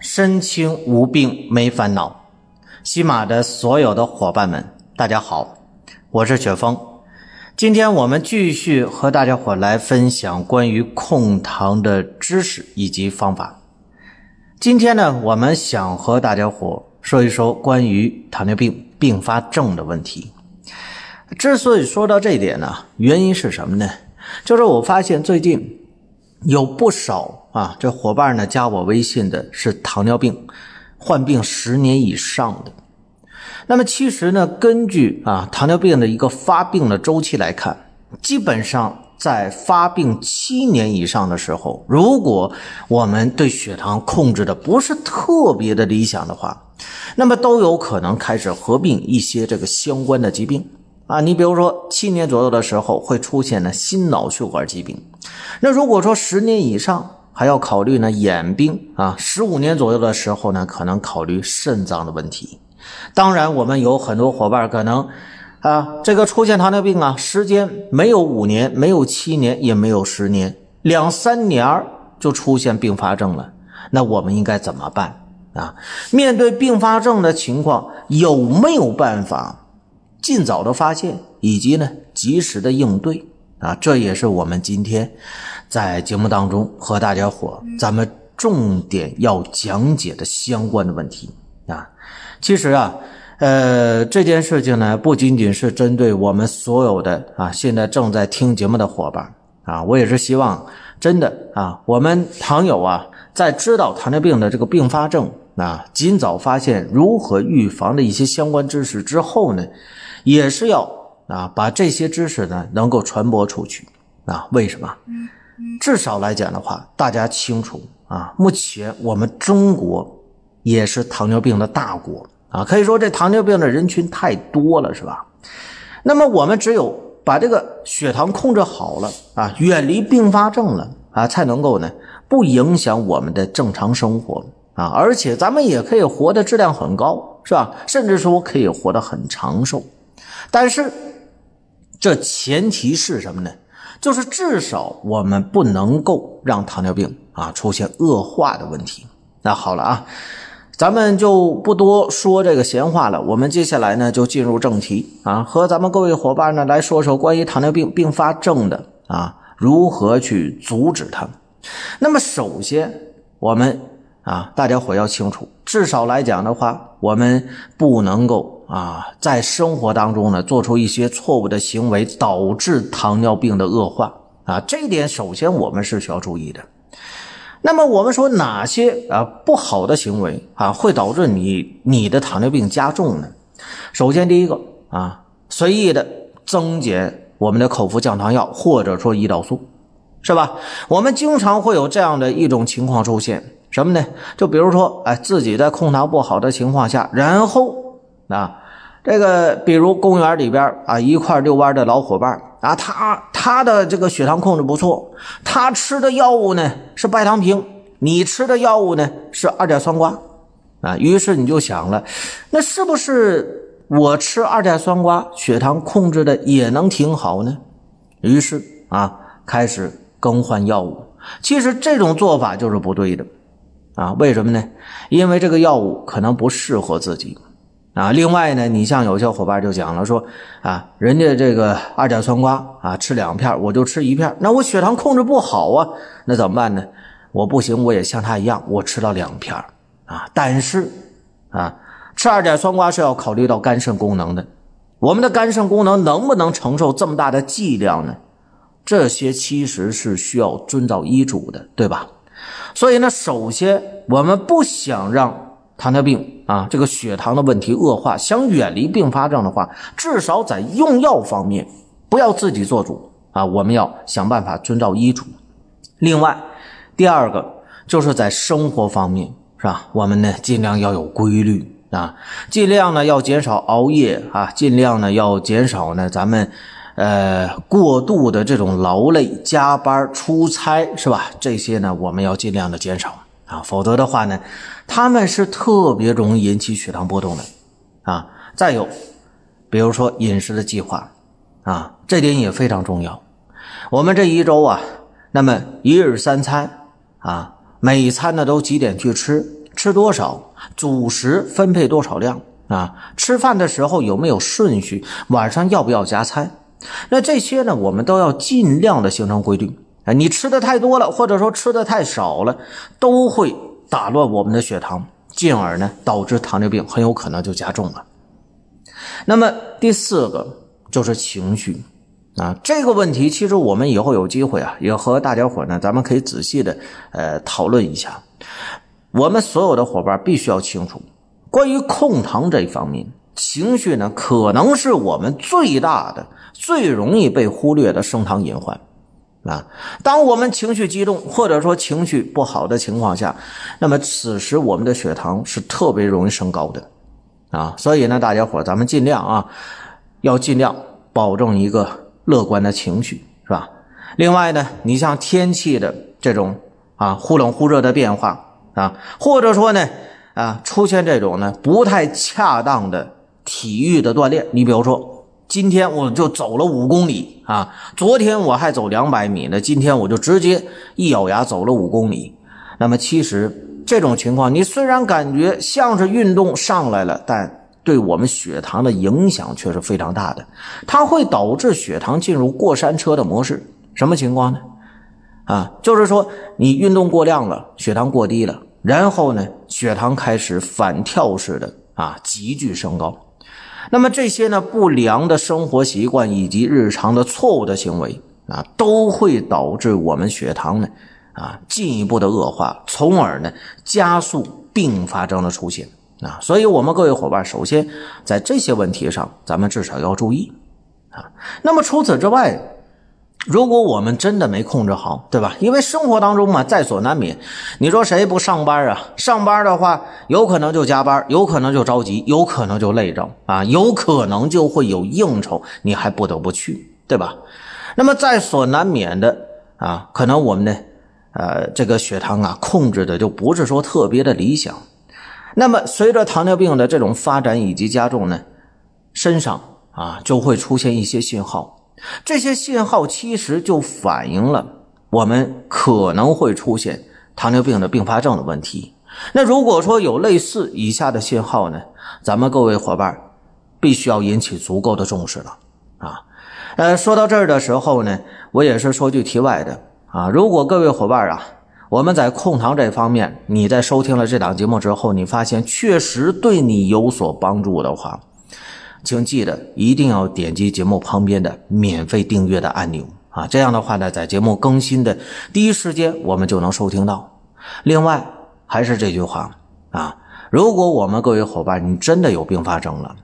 身轻无病没烦恼。喜马的所有的伙伴们，大家好，我是雪峰。今天我们继续和大家伙来分享关于控糖的知识以及方法。今天呢，我们想和大家伙说一说关于糖尿病并发症的问题。之所以说到这一点呢，原因是什么呢？就是我发现最近有不少。啊，这伙伴呢加我微信的是糖尿病患病十年以上的。那么其实呢，根据啊糖尿病的一个发病的周期来看，基本上在发病七年以上的时候，如果我们对血糖控制的不是特别的理想的话，那么都有可能开始合并一些这个相关的疾病啊。你比如说七年左右的时候会出现呢心脑血管疾病，那如果说十年以上，还要考虑呢，眼病啊，十五年左右的时候呢，可能考虑肾脏的问题。当然，我们有很多伙伴可能啊，这个出现糖尿病啊，时间没有五年，没有七年，也没有十年，两三年就出现并发症了。那我们应该怎么办啊？面对并发症的情况，有没有办法尽早的发现，以及呢，及时的应对啊？这也是我们今天。在节目当中和大家伙，咱们重点要讲解的相关的问题啊，其实啊，呃，这件事情呢，不仅仅是针对我们所有的啊，现在正在听节目的伙伴啊，我也是希望真的啊，我们糖友啊，在知道糖尿病的这个并发症啊，尽早发现如何预防的一些相关知识之后呢，也是要啊，把这些知识呢能够传播出去啊，为什么？至少来讲的话，大家清楚啊，目前我们中国也是糖尿病的大国啊，可以说这糖尿病的人群太多了，是吧？那么我们只有把这个血糖控制好了啊，远离并发症了啊，才能够呢不影响我们的正常生活啊，而且咱们也可以活的质量很高，是吧？甚至说可以活得很长寿。但是这前提是什么呢？就是至少我们不能够让糖尿病啊出现恶化的问题。那好了啊，咱们就不多说这个闲话了。我们接下来呢就进入正题啊，和咱们各位伙伴呢来说说关于糖尿病并发症的啊如何去阻止它。那么首先我们啊大家伙要清楚，至少来讲的话，我们不能够。啊，在生活当中呢，做出一些错误的行为，导致糖尿病的恶化啊，这一点首先我们是需要注意的。那么我们说哪些啊不好的行为啊会导致你你的糖尿病加重呢？首先第一个啊，随意的增减我们的口服降糖药或者说胰岛素，是吧？我们经常会有这样的一种情况出现，什么呢？就比如说，哎，自己在控糖不好的情况下，然后。啊，这个比如公园里边啊，一块遛弯的老伙伴啊，他他的这个血糖控制不错，他吃的药物呢是拜糖平，你吃的药物呢是二甲酸胍啊，于是你就想了，那是不是我吃二甲酸胍血糖控制的也能挺好呢？于是啊，开始更换药物。其实这种做法就是不对的啊，为什么呢？因为这个药物可能不适合自己。啊，另外呢，你像有些伙伴就讲了说，啊，人家这个二甲酸胍啊，吃两片，我就吃一片，那我血糖控制不好啊，那怎么办呢？我不行，我也像他一样，我吃了两片啊。但是啊，吃二甲酸胍是要考虑到肝肾功能的，我们的肝肾功能能不能承受这么大的剂量呢？这些其实是需要遵照医嘱的，对吧？所以呢，首先我们不想让。糖尿病啊，这个血糖的问题恶化，想远离并发症的话，至少在用药方面不要自己做主啊，我们要想办法遵照医嘱。另外，第二个就是在生活方面是吧？我们呢尽量要有规律啊，尽量呢要减少熬夜啊，尽量呢要减少呢咱们呃过度的这种劳累、加班、出差，是吧？这些呢我们要尽量的减少啊，否则的话呢，他们是特别容易引起血糖波动的啊。再有，比如说饮食的计划啊，这点也非常重要。我们这一周啊，那么一日三餐啊。每餐呢都几点去吃？吃多少？主食分配多少量啊？吃饭的时候有没有顺序？晚上要不要加餐？那这些呢，我们都要尽量的形成规律你吃的太多了，或者说吃的太少了，都会打乱我们的血糖，进而呢导致糖尿病很有可能就加重了。那么第四个就是情绪。啊，这个问题其实我们以后有机会啊，也和大家伙呢，咱们可以仔细的呃讨论一下。我们所有的伙伴必须要清楚，关于控糖这一方面，情绪呢可能是我们最大的、最容易被忽略的升糖隐患。啊，当我们情绪激动或者说情绪不好的情况下，那么此时我们的血糖是特别容易升高的。啊，所以呢，大家伙咱们尽量啊，要尽量保证一个。乐观的情绪是吧？另外呢，你像天气的这种啊忽冷忽热的变化啊，或者说呢啊出现这种呢不太恰当的体育的锻炼，你比如说今天我就走了五公里啊，昨天我还走两百米呢，今天我就直接一咬牙走了五公里。那么其实这种情况，你虽然感觉像是运动上来了，但对我们血糖的影响却是非常大的，它会导致血糖进入过山车的模式。什么情况呢？啊，就是说你运动过量了，血糖过低了，然后呢，血糖开始反跳式的啊急剧升高。那么这些呢不良的生活习惯以及日常的错误的行为啊，都会导致我们血糖呢啊进一步的恶化，从而呢加速并发症的出现。啊，所以我们各位伙伴，首先在这些问题上，咱们至少要注意啊。那么除此之外，如果我们真的没控制好，对吧？因为生活当中嘛，在所难免。你说谁不上班啊？上班的话，有可能就加班，有可能就着急，有可能就累着啊，有可能就会有应酬，你还不得不去，对吧？那么在所难免的啊，可能我们的呃这个血糖啊控制的就不是说特别的理想。那么，随着糖尿病的这种发展以及加重呢，身上啊就会出现一些信号，这些信号其实就反映了我们可能会出现糖尿病的并发症的问题。那如果说有类似以下的信号呢，咱们各位伙伴必须要引起足够的重视了啊。呃，说到这儿的时候呢，我也是说句题外的啊，如果各位伙伴啊。我们在控糖这方面，你在收听了这档节目之后，你发现确实对你有所帮助的话，请记得一定要点击节目旁边的免费订阅的按钮啊！这样的话呢，在节目更新的第一时间，我们就能收听到。另外，还是这句话啊，如果我们各位伙伴你真的有并发症了。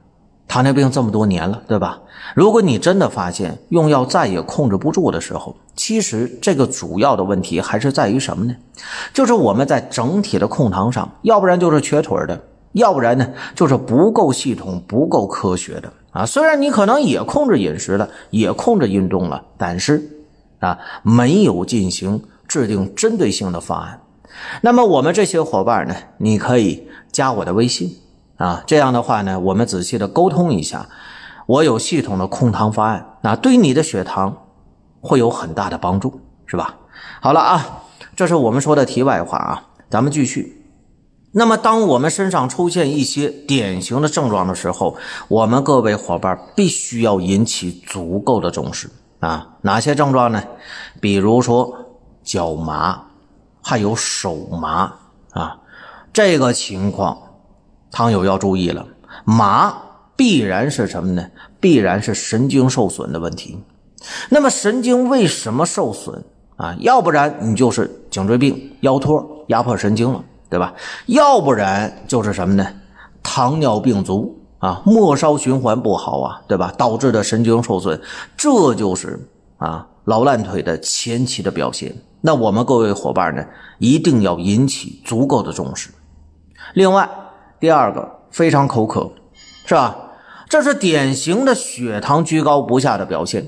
糖尿病这么多年了，对吧？如果你真的发现用药再也控制不住的时候，其实这个主要的问题还是在于什么呢？就是我们在整体的控糖上，要不然就是瘸腿的，要不然呢就是不够系统、不够科学的啊。虽然你可能也控制饮食了，也控制运动了，但是啊，没有进行制定针对性的方案。那么我们这些伙伴呢，你可以加我的微信。啊，这样的话呢，我们仔细的沟通一下，我有系统的控糖方案，那对你的血糖会有很大的帮助，是吧？好了啊，这是我们说的题外话啊，咱们继续。那么，当我们身上出现一些典型的症状的时候，我们各位伙伴必须要引起足够的重视啊。哪些症状呢？比如说脚麻，还有手麻啊，这个情况。汤友要注意了，麻必然是什么呢？必然是神经受损的问题。那么神经为什么受损啊？要不然你就是颈椎病、腰托压迫神经了，对吧？要不然就是什么呢？糖尿病足啊，末梢循环不好啊，对吧？导致的神经受损，这就是啊老烂腿的前期的表现。那我们各位伙伴呢，一定要引起足够的重视。另外，第二个非常口渴，是吧？这是典型的血糖居高不下的表现。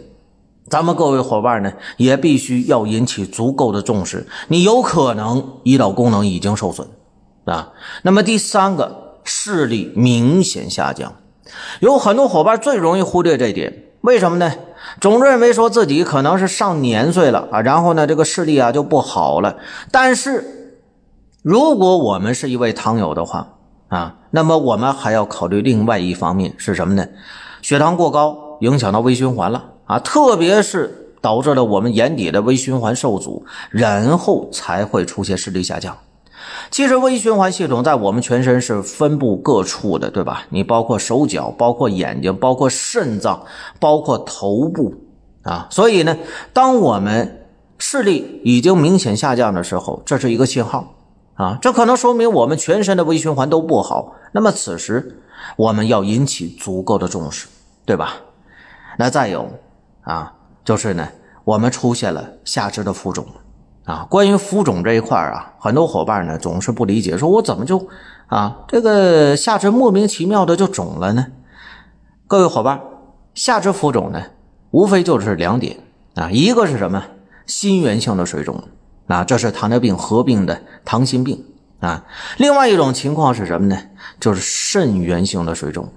咱们各位伙伴呢，也必须要引起足够的重视。你有可能胰岛功能已经受损啊。那么第三个，视力明显下降，有很多伙伴最容易忽略这点，为什么呢？总认为说自己可能是上年岁了啊，然后呢，这个视力啊就不好了。但是，如果我们是一位糖友的话啊，那么我们还要考虑另外一方面是什么呢？血糖过高影响到微循环了。啊，特别是导致了我们眼底的微循环受阻，然后才会出现视力下降。其实微循环系统在我们全身是分布各处的，对吧？你包括手脚，包括眼睛，包括肾脏，包括头部啊。所以呢，当我们视力已经明显下降的时候，这是一个信号啊，这可能说明我们全身的微循环都不好。那么此时我们要引起足够的重视，对吧？那再有。啊，就是呢，我们出现了下肢的浮肿，啊，关于浮肿这一块啊，很多伙伴呢总是不理解，说我怎么就啊这个下肢莫名其妙的就肿了呢？各位伙伴，下肢浮肿呢，无非就是两点啊，一个是什么？心源性的水肿，啊，这是糖尿病合并的糖心病啊。另外一种情况是什么呢？就是肾源性的水肿，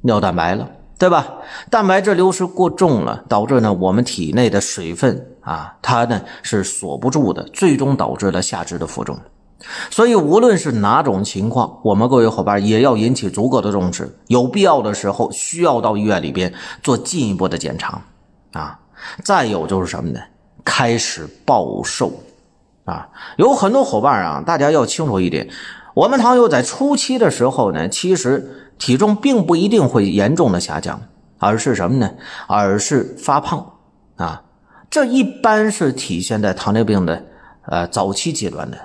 尿蛋白了。对吧？蛋白质流失过重了，导致呢我们体内的水分啊，它呢是锁不住的，最终导致了下肢的浮肿。所以无论是哪种情况，我们各位伙伴也要引起足够的重视，有必要的时候需要到医院里边做进一步的检查啊。再有就是什么呢？开始暴瘦啊，有很多伙伴啊，大家要清楚一点，我们糖友在初期的时候呢，其实。体重并不一定会严重的下降，而是什么呢？而是发胖啊！这一般是体现在糖尿病的呃早期阶段的。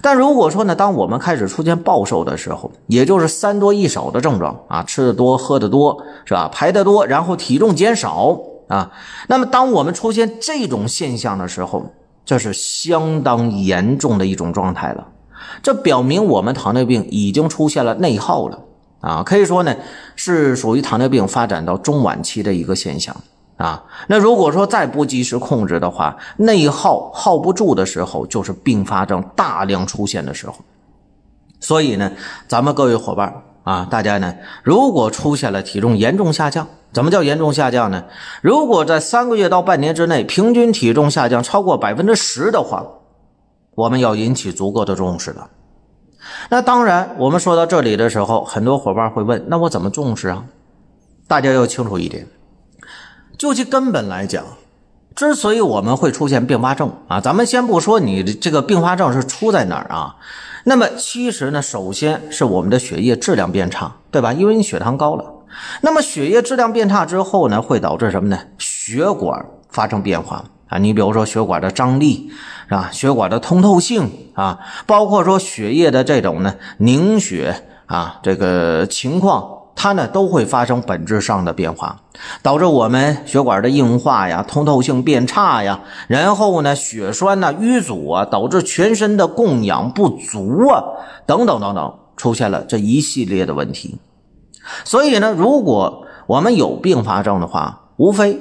但如果说呢，当我们开始出现暴瘦的时候，也就是三多一少的症状啊，吃的多，喝的多，是吧？排的多，然后体重减少啊，那么当我们出现这种现象的时候，这是相当严重的一种状态了。这表明我们糖尿病已经出现了内耗了。啊，可以说呢，是属于糖尿病发展到中晚期的一个现象啊。那如果说再不及时控制的话，内耗耗不住的时候，就是并发症大量出现的时候。所以呢，咱们各位伙伴啊，大家呢，如果出现了体重严重下降，怎么叫严重下降呢？如果在三个月到半年之内，平均体重下降超过百分之十的话，我们要引起足够的重视了。那当然，我们说到这里的时候，很多伙伴会问：那我怎么重视啊？大家要清楚一点，就其根本来讲，之所以我们会出现并发症啊，咱们先不说你的这个并发症是出在哪儿啊，那么其实呢，首先是我们的血液质量变差，对吧？因为你血糖高了，那么血液质量变差之后呢，会导致什么呢？血管发生变化。啊，你比如说血管的张力是吧？血管的通透性啊，包括说血液的这种呢凝血啊，这个情况它呢都会发生本质上的变化，导致我们血管的硬化呀、通透性变差呀，然后呢血栓呢淤阻啊，导致全身的供氧不足啊，等等等等，出现了这一系列的问题。所以呢，如果我们有并发症的话，无非。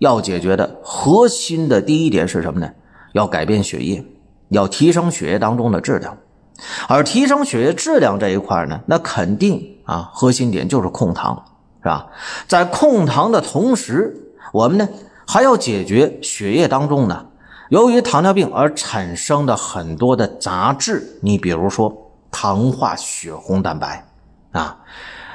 要解决的核心的第一点是什么呢？要改变血液，要提升血液当中的质量。而提升血液质量这一块呢，那肯定啊，核心点就是控糖，是吧？在控糖的同时，我们呢还要解决血液当中呢，由于糖尿病而产生的很多的杂质。你比如说糖化血红蛋白啊。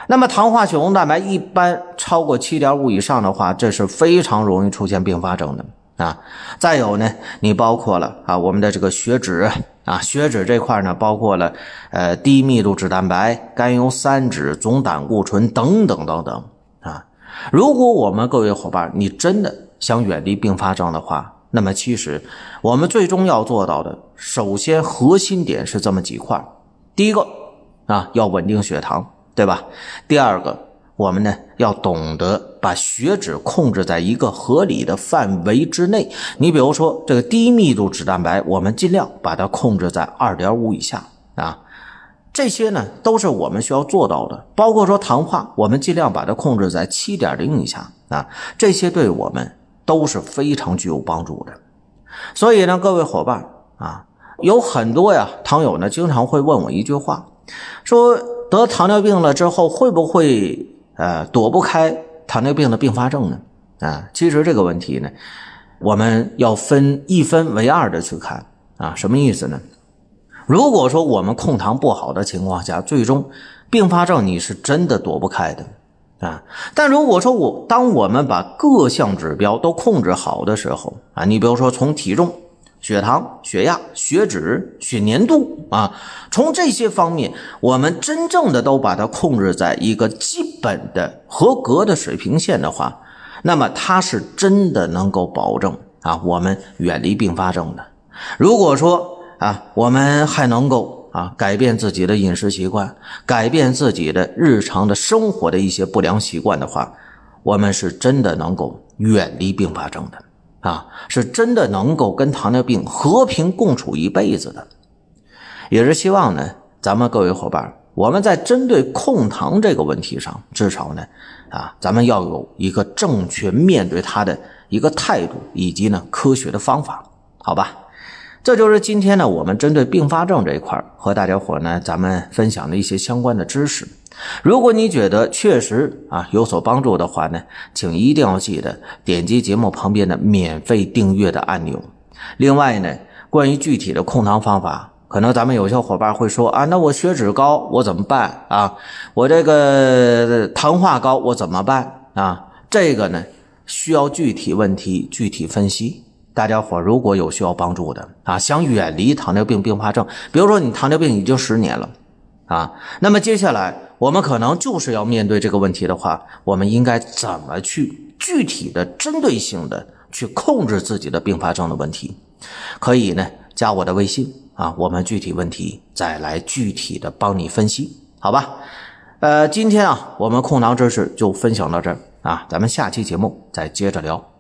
那么，糖化血红蛋白一般超过七点五以上的话，这是非常容易出现并发症的啊。再有呢，你包括了啊，我们的这个血脂啊，血脂这块呢，包括了呃低密度脂蛋白、甘油三酯、总胆固醇等等等等啊。如果我们各位伙伴你真的想远离并发症的话，那么其实我们最终要做到的，首先核心点是这么几块。第一个啊，要稳定血糖。对吧？第二个，我们呢要懂得把血脂控制在一个合理的范围之内。你比如说这个低密度脂蛋白，我们尽量把它控制在二点五以下啊。这些呢都是我们需要做到的，包括说糖化，我们尽量把它控制在七点零以下啊，这些对我们都是非常具有帮助的。所以呢，各位伙伴啊，有很多呀糖友呢经常会问我一句话，说得糖尿病了之后会不会呃躲不开糖尿病的并发症呢？啊，其实这个问题呢，我们要分一分为二的去看啊，什么意思呢？如果说我们控糖不好的情况下，最终并发症你是真的躲不开的啊。但如果说我当我们把各项指标都控制好的时候啊，你比如说从体重、血糖、血压、血脂、血粘度啊，从这些方面，我们真正的都把它控制在一个基本的合格的水平线的话，那么它是真的能够保证啊我们远离并发症的。如果说，啊，我们还能够啊改变自己的饮食习惯，改变自己的日常的生活的一些不良习惯的话，我们是真的能够远离并发症的啊，是真的能够跟糖尿病和平共处一辈子的。也是希望呢，咱们各位伙伴，我们在针对控糖这个问题上，至少呢，啊，咱们要有一个正确面对它的一个态度，以及呢科学的方法，好吧？这就是今天呢，我们针对并发症这一块和大家伙呢，咱们分享的一些相关的知识。如果你觉得确实啊有所帮助的话呢，请一定要记得点击节目旁边的免费订阅的按钮。另外呢，关于具体的控糖方法，可能咱们有些伙伴会说啊，那我血脂高我怎么办啊？我这个糖化高我怎么办啊？这个呢，需要具体问题具体分析。大家伙如果有需要帮助的啊，想远离糖尿病并发症，比如说你糖尿病已经十年了，啊，那么接下来我们可能就是要面对这个问题的话，我们应该怎么去具体的、针对性的去控制自己的并发症的问题？可以呢，加我的微信啊，我们具体问题再来具体的帮你分析，好吧？呃，今天啊，我们控糖知识就分享到这儿啊，咱们下期节目再接着聊。